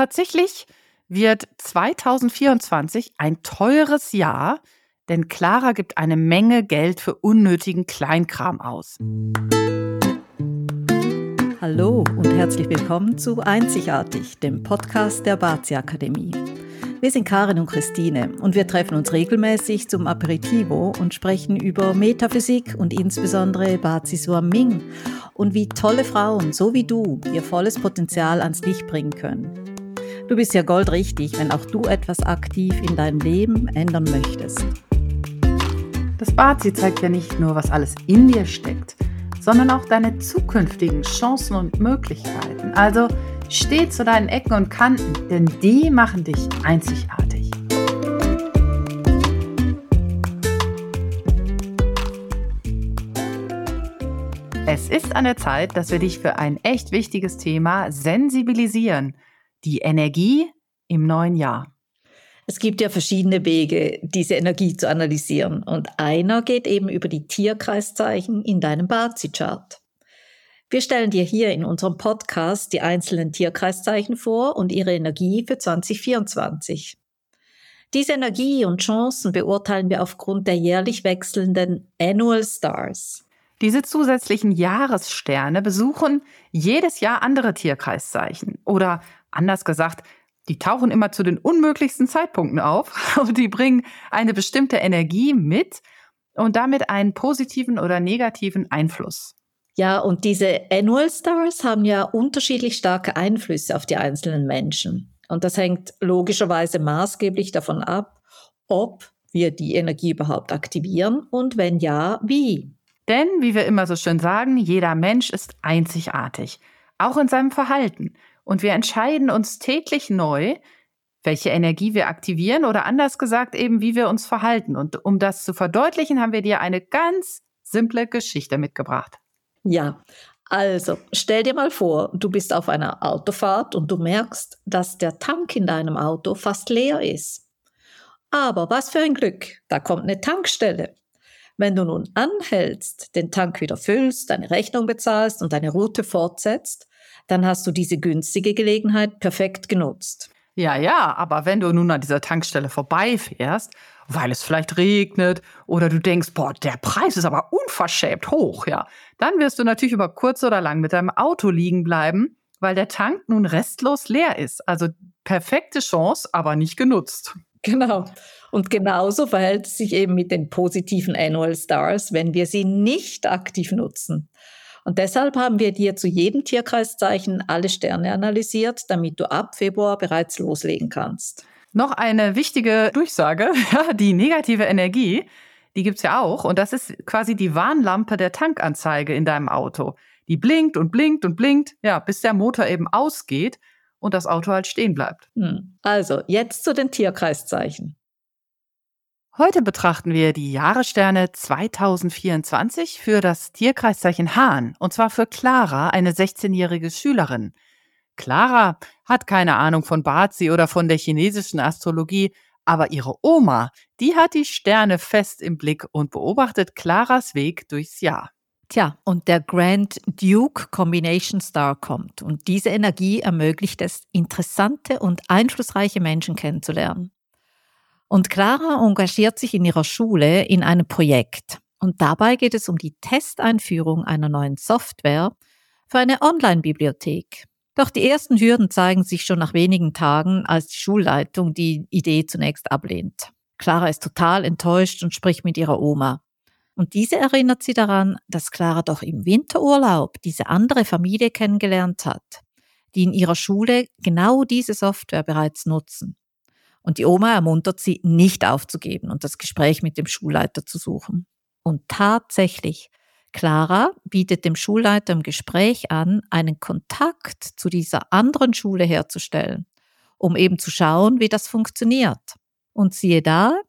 tatsächlich wird 2024 ein teures Jahr, denn Clara gibt eine Menge Geld für unnötigen Kleinkram aus. Hallo und herzlich willkommen zu Einzigartig, dem Podcast der Bazi Akademie. Wir sind Karin und Christine und wir treffen uns regelmäßig zum Aperitivo und sprechen über Metaphysik und insbesondere Bazi Suaming und wie tolle Frauen, so wie du, ihr volles Potenzial ans Licht bringen können. Du bist ja goldrichtig, wenn auch du etwas aktiv in deinem Leben ändern möchtest. Das Bazi zeigt ja nicht nur, was alles in dir steckt, sondern auch deine zukünftigen Chancen und Möglichkeiten. Also steh zu deinen Ecken und Kanten, denn die machen dich einzigartig. Es ist an der Zeit, dass wir dich für ein echt wichtiges Thema sensibilisieren – die Energie im neuen Jahr. Es gibt ja verschiedene Wege, diese Energie zu analysieren. Und einer geht eben über die Tierkreiszeichen in deinem Bazi-Chart. Wir stellen dir hier in unserem Podcast die einzelnen Tierkreiszeichen vor und ihre Energie für 2024. Diese Energie und Chancen beurteilen wir aufgrund der jährlich wechselnden Annual Stars. Diese zusätzlichen Jahressterne besuchen jedes Jahr andere Tierkreiszeichen oder Anders gesagt, die tauchen immer zu den unmöglichsten Zeitpunkten auf und die bringen eine bestimmte Energie mit und damit einen positiven oder negativen Einfluss. Ja, und diese Annual Stars haben ja unterschiedlich starke Einflüsse auf die einzelnen Menschen. Und das hängt logischerweise maßgeblich davon ab, ob wir die Energie überhaupt aktivieren und wenn ja, wie. Denn, wie wir immer so schön sagen, jeder Mensch ist einzigartig, auch in seinem Verhalten. Und wir entscheiden uns täglich neu, welche Energie wir aktivieren oder anders gesagt eben, wie wir uns verhalten. Und um das zu verdeutlichen, haben wir dir eine ganz simple Geschichte mitgebracht. Ja, also stell dir mal vor, du bist auf einer Autofahrt und du merkst, dass der Tank in deinem Auto fast leer ist. Aber was für ein Glück, da kommt eine Tankstelle. Wenn du nun anhältst, den Tank wieder füllst, deine Rechnung bezahlst und deine Route fortsetzt, dann hast du diese günstige Gelegenheit perfekt genutzt. Ja, ja, aber wenn du nun an dieser Tankstelle vorbeifährst, weil es vielleicht regnet oder du denkst, boah, der Preis ist aber unverschämt hoch, ja, dann wirst du natürlich über kurz oder lang mit deinem Auto liegen bleiben, weil der Tank nun restlos leer ist. Also perfekte Chance, aber nicht genutzt. Genau. Und genauso verhält es sich eben mit den positiven Annual Stars, wenn wir sie nicht aktiv nutzen. Und deshalb haben wir dir zu jedem Tierkreiszeichen alle Sterne analysiert, damit du ab Februar bereits loslegen kannst. Noch eine wichtige Durchsage, die negative Energie, die gibt's ja auch. Und das ist quasi die Warnlampe der Tankanzeige in deinem Auto. Die blinkt und blinkt und blinkt, ja, bis der Motor eben ausgeht und das Auto halt stehen bleibt. Hm. Also, jetzt zu den Tierkreiszeichen. Heute betrachten wir die Jahressterne 2024 für das Tierkreiszeichen Hahn, und zwar für Clara, eine 16-jährige Schülerin. Clara hat keine Ahnung von Bazi oder von der chinesischen Astrologie, aber ihre Oma, die hat die Sterne fest im Blick und beobachtet Claras Weg durchs Jahr. Tja, und der Grand Duke Combination Star kommt und diese Energie ermöglicht es, interessante und einflussreiche Menschen kennenzulernen. Und Clara engagiert sich in ihrer Schule in einem Projekt. Und dabei geht es um die Testeinführung einer neuen Software für eine Online-Bibliothek. Doch die ersten Hürden zeigen sich schon nach wenigen Tagen, als die Schulleitung die Idee zunächst ablehnt. Clara ist total enttäuscht und spricht mit ihrer Oma. Und diese erinnert sie daran, dass Clara doch im Winterurlaub diese andere Familie kennengelernt hat, die in ihrer Schule genau diese Software bereits nutzen. Und die Oma ermuntert sie, nicht aufzugeben und das Gespräch mit dem Schulleiter zu suchen. Und tatsächlich, Clara bietet dem Schulleiter im Gespräch an, einen Kontakt zu dieser anderen Schule herzustellen, um eben zu schauen, wie das funktioniert. Und siehe da,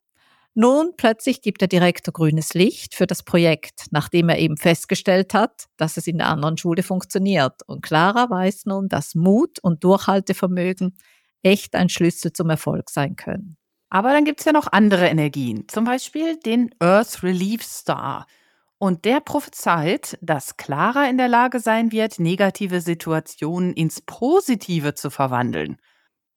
nun plötzlich gibt der Direktor grünes Licht für das Projekt, nachdem er eben festgestellt hat, dass es in der anderen Schule funktioniert. Und Clara weiß nun, dass Mut und Durchhaltevermögen echt ein Schlüssel zum Erfolg sein können. Aber dann gibt es ja noch andere Energien, zum Beispiel den Earth Relief Star. Und der prophezeit, dass Clara in der Lage sein wird, negative Situationen ins Positive zu verwandeln.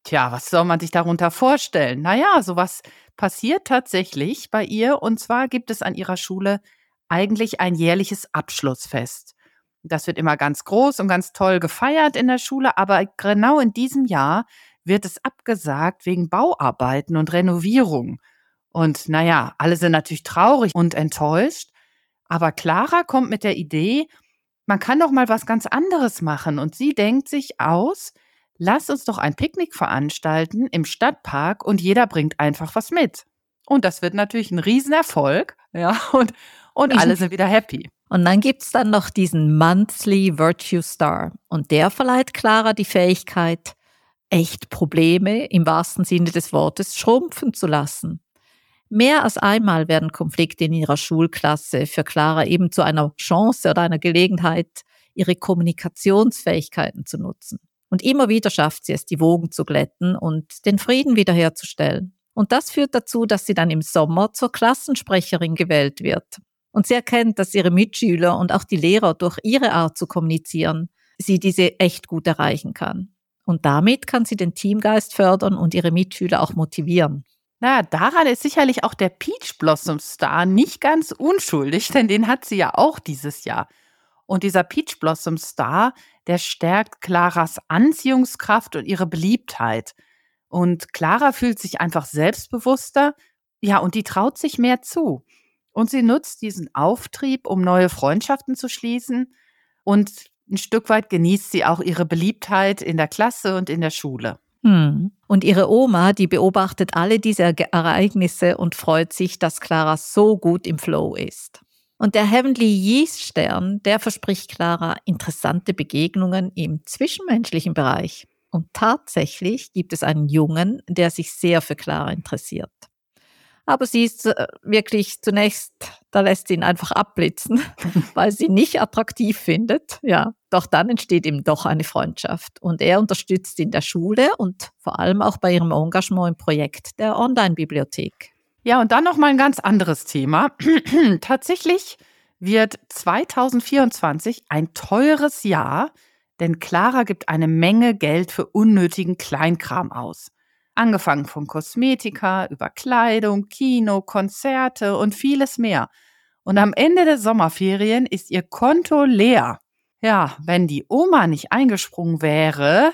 Tja, was soll man sich darunter vorstellen? Na ja, so was passiert tatsächlich bei ihr. Und zwar gibt es an ihrer Schule eigentlich ein jährliches Abschlussfest. Das wird immer ganz groß und ganz toll gefeiert in der Schule, aber genau in diesem Jahr wird es abgesagt wegen Bauarbeiten und Renovierung. Und naja, alle sind natürlich traurig und enttäuscht. Aber Clara kommt mit der Idee, man kann doch mal was ganz anderes machen. Und sie denkt sich aus, lass uns doch ein Picknick veranstalten im Stadtpark und jeder bringt einfach was mit. Und das wird natürlich ein Riesenerfolg, ja, und, und alle sind wieder happy. Und dann gibt's dann noch diesen Monthly Virtue Star. Und der verleiht Clara die Fähigkeit, echt Probleme im wahrsten Sinne des Wortes schrumpfen zu lassen. Mehr als einmal werden Konflikte in ihrer Schulklasse für Clara eben zu einer Chance oder einer Gelegenheit, ihre Kommunikationsfähigkeiten zu nutzen. Und immer wieder schafft sie es, die Wogen zu glätten und den Frieden wiederherzustellen. Und das führt dazu, dass sie dann im Sommer zur Klassensprecherin gewählt wird. Und sie erkennt, dass ihre Mitschüler und auch die Lehrer durch ihre Art zu kommunizieren, sie diese echt gut erreichen kann. Und damit kann sie den Teamgeist fördern und ihre Mitschüler auch motivieren. Naja, daran ist sicherlich auch der Peach Blossom Star nicht ganz unschuldig, denn den hat sie ja auch dieses Jahr. Und dieser Peach Blossom Star, der stärkt Claras Anziehungskraft und ihre Beliebtheit. Und Clara fühlt sich einfach selbstbewusster, ja, und die traut sich mehr zu. Und sie nutzt diesen Auftrieb, um neue Freundschaften zu schließen. Und ein Stück weit genießt sie auch ihre Beliebtheit in der Klasse und in der Schule. Hm. Und ihre Oma, die beobachtet alle diese Ereignisse und freut sich, dass Clara so gut im Flow ist. Und der Heavenly Yeast Stern, der verspricht Clara interessante Begegnungen im zwischenmenschlichen Bereich. Und tatsächlich gibt es einen Jungen, der sich sehr für Clara interessiert. Aber sie ist äh, wirklich zunächst, da lässt sie ihn einfach abblitzen, weil sie nicht attraktiv findet. Ja, doch dann entsteht ihm doch eine Freundschaft. Und er unterstützt in der Schule und vor allem auch bei ihrem Engagement im Projekt der Online-Bibliothek. Ja, und dann noch mal ein ganz anderes Thema. Tatsächlich wird 2024 ein teures Jahr, denn Clara gibt eine Menge Geld für unnötigen Kleinkram aus. Angefangen von Kosmetika über Kleidung, Kino, Konzerte und vieles mehr. Und am Ende der Sommerferien ist ihr Konto leer. Ja, wenn die Oma nicht eingesprungen wäre,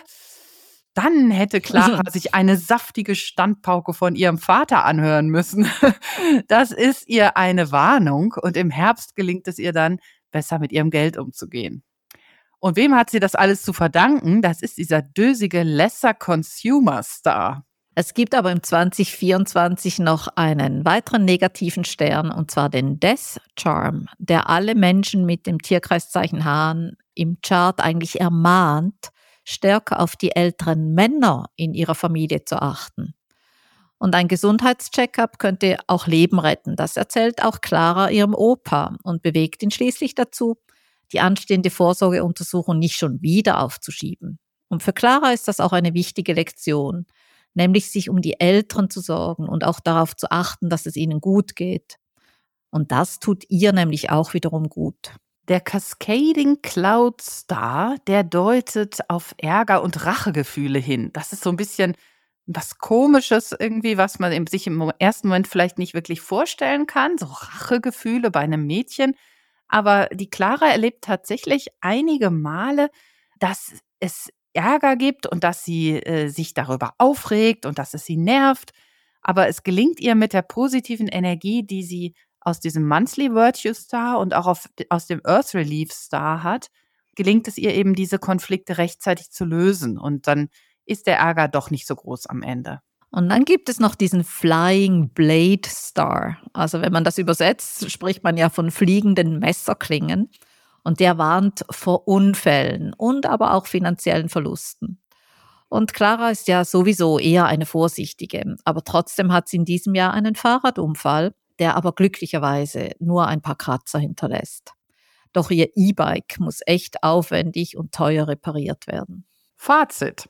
dann hätte Clara sich eine saftige Standpauke von ihrem Vater anhören müssen. Das ist ihr eine Warnung und im Herbst gelingt es ihr dann, besser mit ihrem Geld umzugehen. Und wem hat sie das alles zu verdanken? Das ist dieser dösige Lesser Consumer Star. Es gibt aber im 2024 noch einen weiteren negativen Stern, und zwar den Death Charm, der alle Menschen mit dem Tierkreiszeichen Hahn im Chart eigentlich ermahnt, stärker auf die älteren Männer in ihrer Familie zu achten. Und ein Gesundheitscheckup könnte auch Leben retten. Das erzählt auch Clara ihrem Opa und bewegt ihn schließlich dazu, die anstehende Vorsorgeuntersuchung nicht schon wieder aufzuschieben. Und für Clara ist das auch eine wichtige Lektion nämlich sich um die Älteren zu sorgen und auch darauf zu achten, dass es ihnen gut geht. Und das tut ihr nämlich auch wiederum gut. Der Cascading Cloud Star, der deutet auf Ärger und Rachegefühle hin. Das ist so ein bisschen was Komisches irgendwie, was man sich im ersten Moment vielleicht nicht wirklich vorstellen kann. So Rachegefühle bei einem Mädchen. Aber die Clara erlebt tatsächlich einige Male, dass es Ärger gibt und dass sie äh, sich darüber aufregt und dass es sie nervt. Aber es gelingt ihr mit der positiven Energie, die sie aus diesem Monthly Virtue Star und auch auf, aus dem Earth Relief Star hat, gelingt es ihr eben, diese Konflikte rechtzeitig zu lösen. Und dann ist der Ärger doch nicht so groß am Ende. Und dann gibt es noch diesen Flying Blade Star. Also wenn man das übersetzt, spricht man ja von fliegenden Messerklingen und der warnt vor Unfällen und aber auch finanziellen Verlusten. Und Clara ist ja sowieso eher eine Vorsichtige, aber trotzdem hat sie in diesem Jahr einen Fahrradunfall, der aber glücklicherweise nur ein paar Kratzer hinterlässt. Doch ihr E-Bike muss echt aufwendig und teuer repariert werden. Fazit.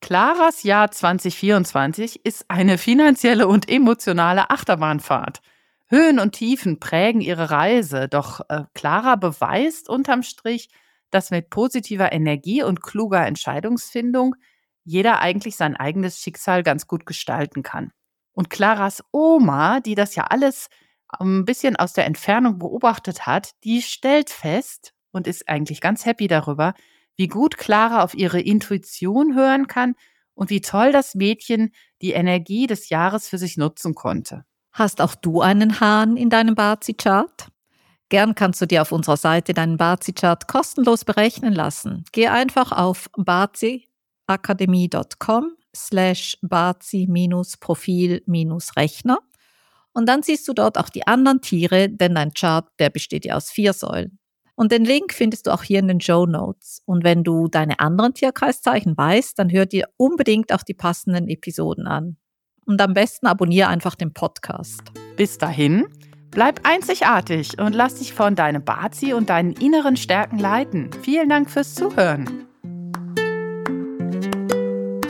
Claras Jahr 2024 ist eine finanzielle und emotionale Achterbahnfahrt. Höhen und Tiefen prägen ihre Reise, doch äh, Clara beweist unterm Strich, dass mit positiver Energie und kluger Entscheidungsfindung jeder eigentlich sein eigenes Schicksal ganz gut gestalten kann. Und Claras Oma, die das ja alles ein bisschen aus der Entfernung beobachtet hat, die stellt fest und ist eigentlich ganz happy darüber, wie gut Clara auf ihre Intuition hören kann und wie toll das Mädchen die Energie des Jahres für sich nutzen konnte. Hast auch du einen Hahn in deinem Bazi-Chart? Gern kannst du dir auf unserer Seite deinen Bazi-Chart kostenlos berechnen lassen. Geh einfach auf baziakademie.com slash bazi-profil-rechner und dann siehst du dort auch die anderen Tiere, denn dein Chart, der besteht ja aus vier Säulen. Und den Link findest du auch hier in den Show Notes. Und wenn du deine anderen Tierkreiszeichen weißt, dann hör dir unbedingt auch die passenden Episoden an. Und am besten abonniere einfach den Podcast. Bis dahin, bleib einzigartig und lass dich von deinem Bazi und deinen inneren Stärken leiten. Vielen Dank fürs Zuhören.